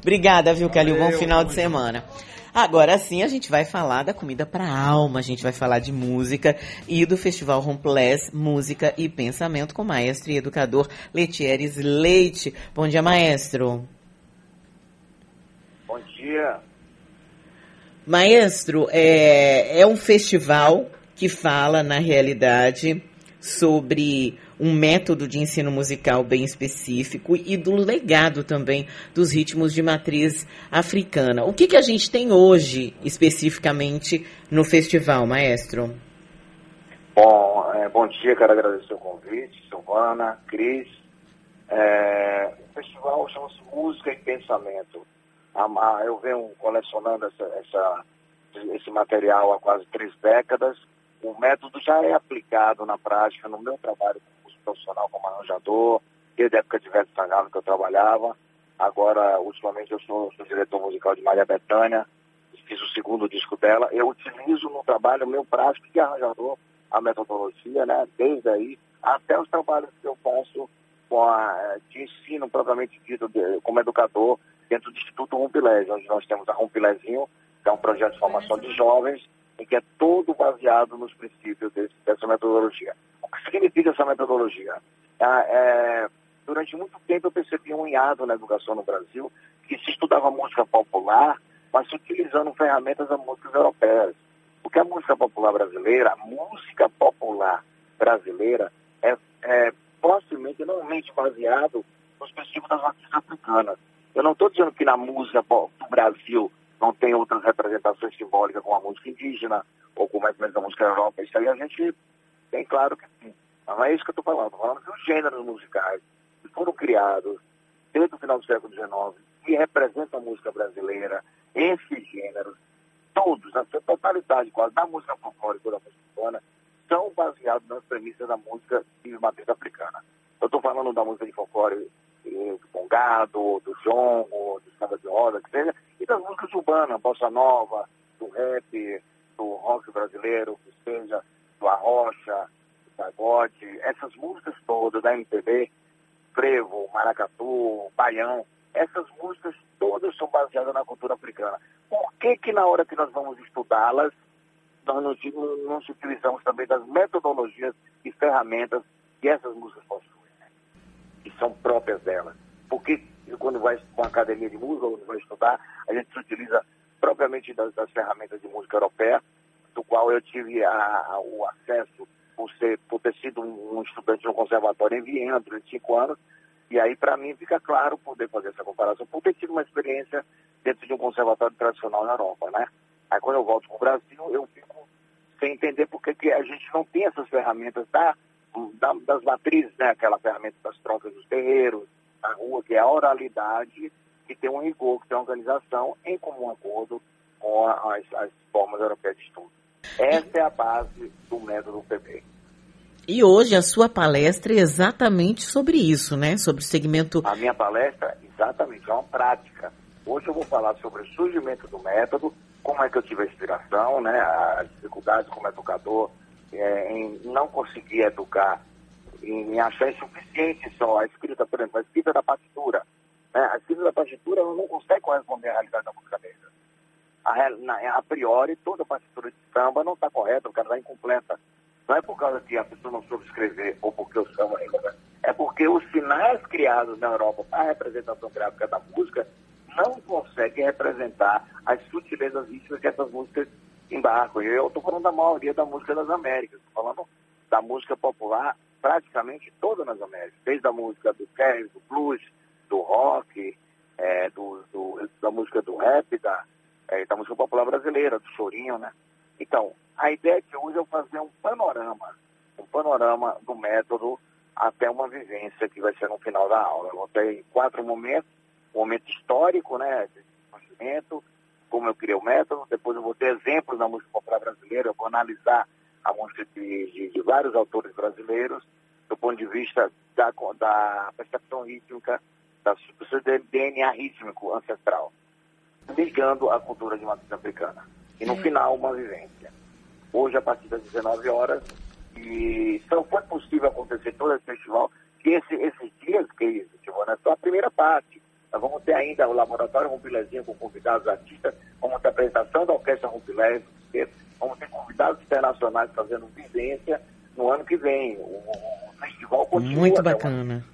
Obrigada, viu, Kelly? Um bom final de semana. Agora sim a gente vai falar da comida para alma, a gente vai falar de música e do Festival Rompless Música e Pensamento com o maestro e educador Letieres Leite. Bom dia, maestro. Bom dia. Maestro, é, é um festival que fala, na realidade, sobre um método de ensino musical bem específico e do legado também dos ritmos de matriz africana. O que, que a gente tem hoje, especificamente, no festival, maestro? Bom, é, bom dia, quero agradecer o convite, Silvana, Cris. É, o festival chama-se Música e Pensamento. Eu venho colecionando essa, essa, esse material há quase três décadas. O método já é aplicado na prática no meu trabalho profissional como arranjador, desde a época de Veto Sangalo que eu trabalhava. Agora, ultimamente, eu sou, sou diretor musical de Maria Bethânia, fiz o segundo disco dela. Eu utilizo no trabalho meu prático de arranjador a metodologia, né? Desde aí até os trabalhos que eu faço com a, de ensino propriamente dito de, como educador dentro do Instituto Rumpilés, onde nós temos a Rumpilézinho, que é um projeto de formação de jovens, em que é todo baseado nos princípios desse, dessa metodologia. Que significa essa metodologia? É, é, durante muito tempo eu percebi um hiato na educação no Brasil, que se estudava música popular, mas utilizando ferramentas da música europeias. Porque a música popular brasileira, a música popular brasileira, é, é possivelmente, normalmente baseado nos princípios das matrizes africanas. Eu não estou dizendo que na música do Brasil não tem outras representações simbólicas como a música indígena ou como é a música Europa. Isso aí a gente tem claro que sim. Mas não é isso que eu estou falando. Estou falando que os gêneros musicais que foram criados desde o final do século XIX que representam a música brasileira, esses gêneros, todos, a sua totalidade quase, da música folclórica da música urbana, são baseados nas premissas da música de matriz africana. Eu estou falando da música de folclore eh, do congado, do jongo, do samba de roda, que seja, e das músicas urbanas, bossa nova, do rap, do rock brasileiro, que seja do arrocha, do pagode, essas músicas todas da MPB, frevo, maracatu, baião, essas músicas todas são baseadas na cultura africana. Por que que na hora que nós vamos estudá-las, nós não, não utilizamos também das metodologias e ferramentas que essas músicas possuem, né? que são próprias delas? Porque quando vai para uma academia de música, quando vai estudar, a gente se utiliza propriamente das, das ferramentas de música europeia, do qual eu tive a, a, o acesso por, ser, por ter sido um, estudante um conservatório em Viena durante cinco anos, e aí, para mim, fica claro poder fazer essa comparação, por ter tido uma experiência dentro de um conservatório tradicional na Europa, né? Aí, quando eu volto para o Brasil, eu fico sem entender por que a gente não tem essas ferramentas da, da, das matrizes, né? Aquela ferramenta das trocas dos terreiros, da rua, que é a oralidade, que tem um rigor, que tem uma organização em comum acordo com as, as formas europeias de estudo. Essa é a base do método PB. E hoje a sua palestra é exatamente sobre isso, né? Sobre o segmento. A minha palestra, exatamente, é uma prática. Hoje eu vou falar sobre o surgimento do método, como é que eu tive a inspiração, né? As dificuldades como educador é, em não conseguir educar, em achar insuficiente só a escrita, por exemplo, a escrita da partitura. Né? A escrita da partitura não consegue corresponder à realidade da música negra. A, na, a priori, toda a partitura de samba não está correta, o cara está incompleta. Não é por causa que a pessoa não soube escrever ou porque o samba é porque os sinais criados na Europa para a representação gráfica da música não conseguem representar as sutilezas rítmicas que essas músicas embarcam. Eu estou falando da maioria da música das Américas, estou falando da música popular praticamente toda nas Américas, desde a música do jazz, do blues, do rock, é, do, do, da música do rap, da, é, da música popular brasileira, do chorinho, né? Então, a ideia de hoje é fazer um panorama, um panorama do método até uma vivência que vai ser no final da aula. Eu ter quatro momentos, um momento histórico, né, de conhecimento, como eu criei o método, depois eu vou ter exemplos da música popular brasileira, eu vou analisar a música de, de, de vários autores brasileiros, do ponto de vista da, da percepção rítmica, da, do DNA rítmico ancestral, ligando a cultura de matriz africana. E no final, uma vivência. Hoje, a partir das 19 horas, e só foi possível acontecer todo esse festival, que esse, esses dias que é isso, tipo, né, só a primeira parte. Nós vamos ter ainda o Laboratório Rumpilézinho com convidados artistas, vamos ter a apresentação da Orquestra Rumpilés, vamos ter convidados internacionais fazendo vivência no ano que vem. O, o festival continua. Muito bacana.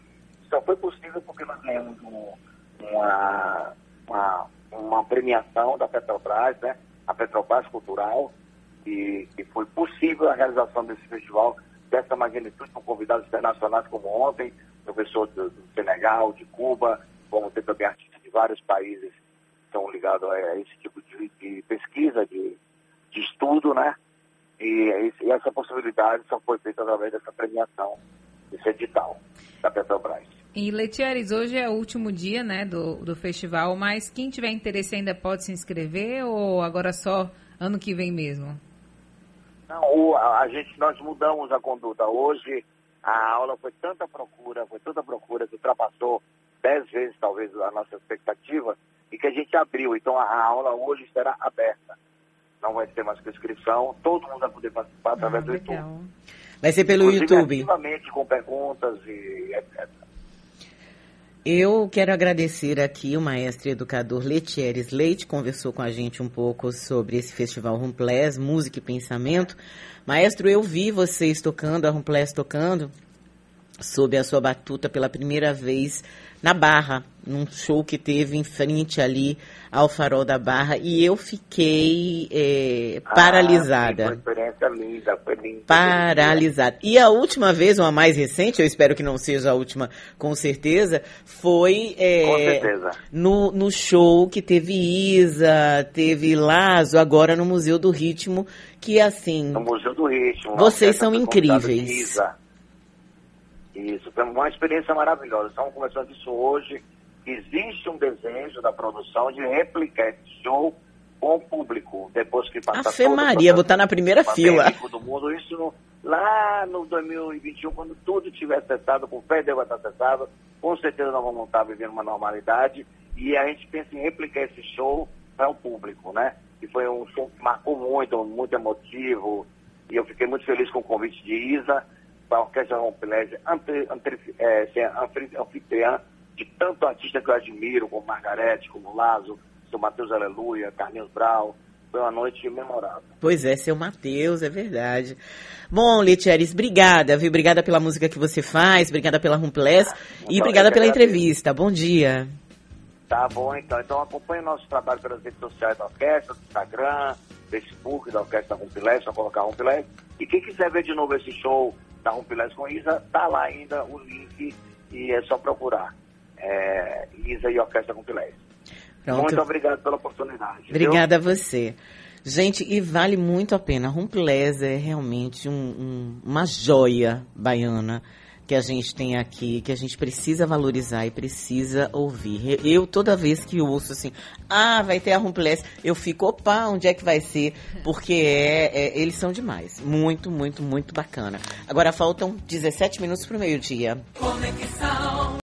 Só foi possível porque nós ganhamos um, uma, uma, uma premiação da Petrobras, né? a Petrobras Cultural, e, e foi possível a realização desse festival dessa magnitude com convidados internacionais como ontem, professor do, do Senegal, de Cuba, vamos ter também artistas de vários países que estão ligados a, esse tipo de, de pesquisa, de, de, estudo, né? E, e, essa possibilidade só foi feita através dessa premiação, desse edital da Petrobras. E Letieres, hoje é o último dia né, do, do festival, mas quem tiver interesse ainda pode se inscrever ou agora só ano que vem mesmo? Não, o, a, a, gente, nós mudamos a conduta. Hoje a aula foi tanta procura, foi tanta procura que ultrapassou dez vezes talvez a nossa expectativa e que a gente abriu. Então a, a aula hoje será aberta. Não vai ter mais inscrição, todo mundo vai poder participar através ah, do YouTube. Vai ser pelo Inclusive, YouTube. Ativamente com perguntas e etc. Eu quero agradecer aqui o maestro educador Letieres Leite, conversou com a gente um pouco sobre esse festival Rumplés, Música e Pensamento. Maestro, eu vi vocês tocando, a Rumplés tocando, sob a sua batuta pela primeira vez na Barra, num show que teve em frente ali ao Farol da Barra, e eu fiquei é, paralisada. Ah, foi uma experiência linda, foi linda. Paralisada. E a última vez, uma mais recente, eu espero que não seja a última, com certeza, foi é, com certeza. No, no show que teve Isa, teve Lazo, agora no Museu do Ritmo, que assim... No Museu do Ritmo. Vocês são incríveis. Isa. Isso, foi uma experiência maravilhosa. Estamos começando isso hoje. Existe um desejo da produção de replicar esse show com o público, depois que passar Fé Maria, vou estar na primeira fila. do mundo, isso no, lá no 2021, quando tudo estiver cessado, com o fé deve estar cessado, com certeza nós vamos estar vivendo uma normalidade e a gente pensa em replicar esse show para o público, né? E foi um show que marcou muito, muito emotivo, e eu fiquei muito feliz com o convite de Isa, para a Orquestra Rompelege, é, anfitriã de tanto artista que eu admiro, como Margarete, como Lazo, seu Matheus Aleluia, Carlinhos Brau. Foi uma noite memorável. Pois é, seu Matheus, é verdade. Bom, Letieres, obrigada, viu? Obrigada pela música que você faz, obrigada pela Rumpless e obrigada pela entrevista. Bom dia. Tá bom, então. Então acompanhe o nosso trabalho pelas redes sociais da orquestra, do Instagram, Facebook da Orquestra Rumpilés, só colocar Rumpilés. E quem quiser ver de novo esse show da Rumpilés com Isa, tá lá ainda o link e é só procurar. É, Isa e Orquestra Rumpilés. Muito obrigado pela oportunidade. Obrigada viu? a você. Gente, e vale muito a pena. Rumpilés é realmente um, um, uma joia baiana que a gente tem aqui, que a gente precisa valorizar e precisa ouvir. Eu, toda vez que ouço assim, ah, vai ter a Rumpless, eu fico, opa, onde é que vai ser? Porque é, é, eles são demais. Muito, muito, muito bacana. Agora faltam 17 minutos para o meio-dia. Conexão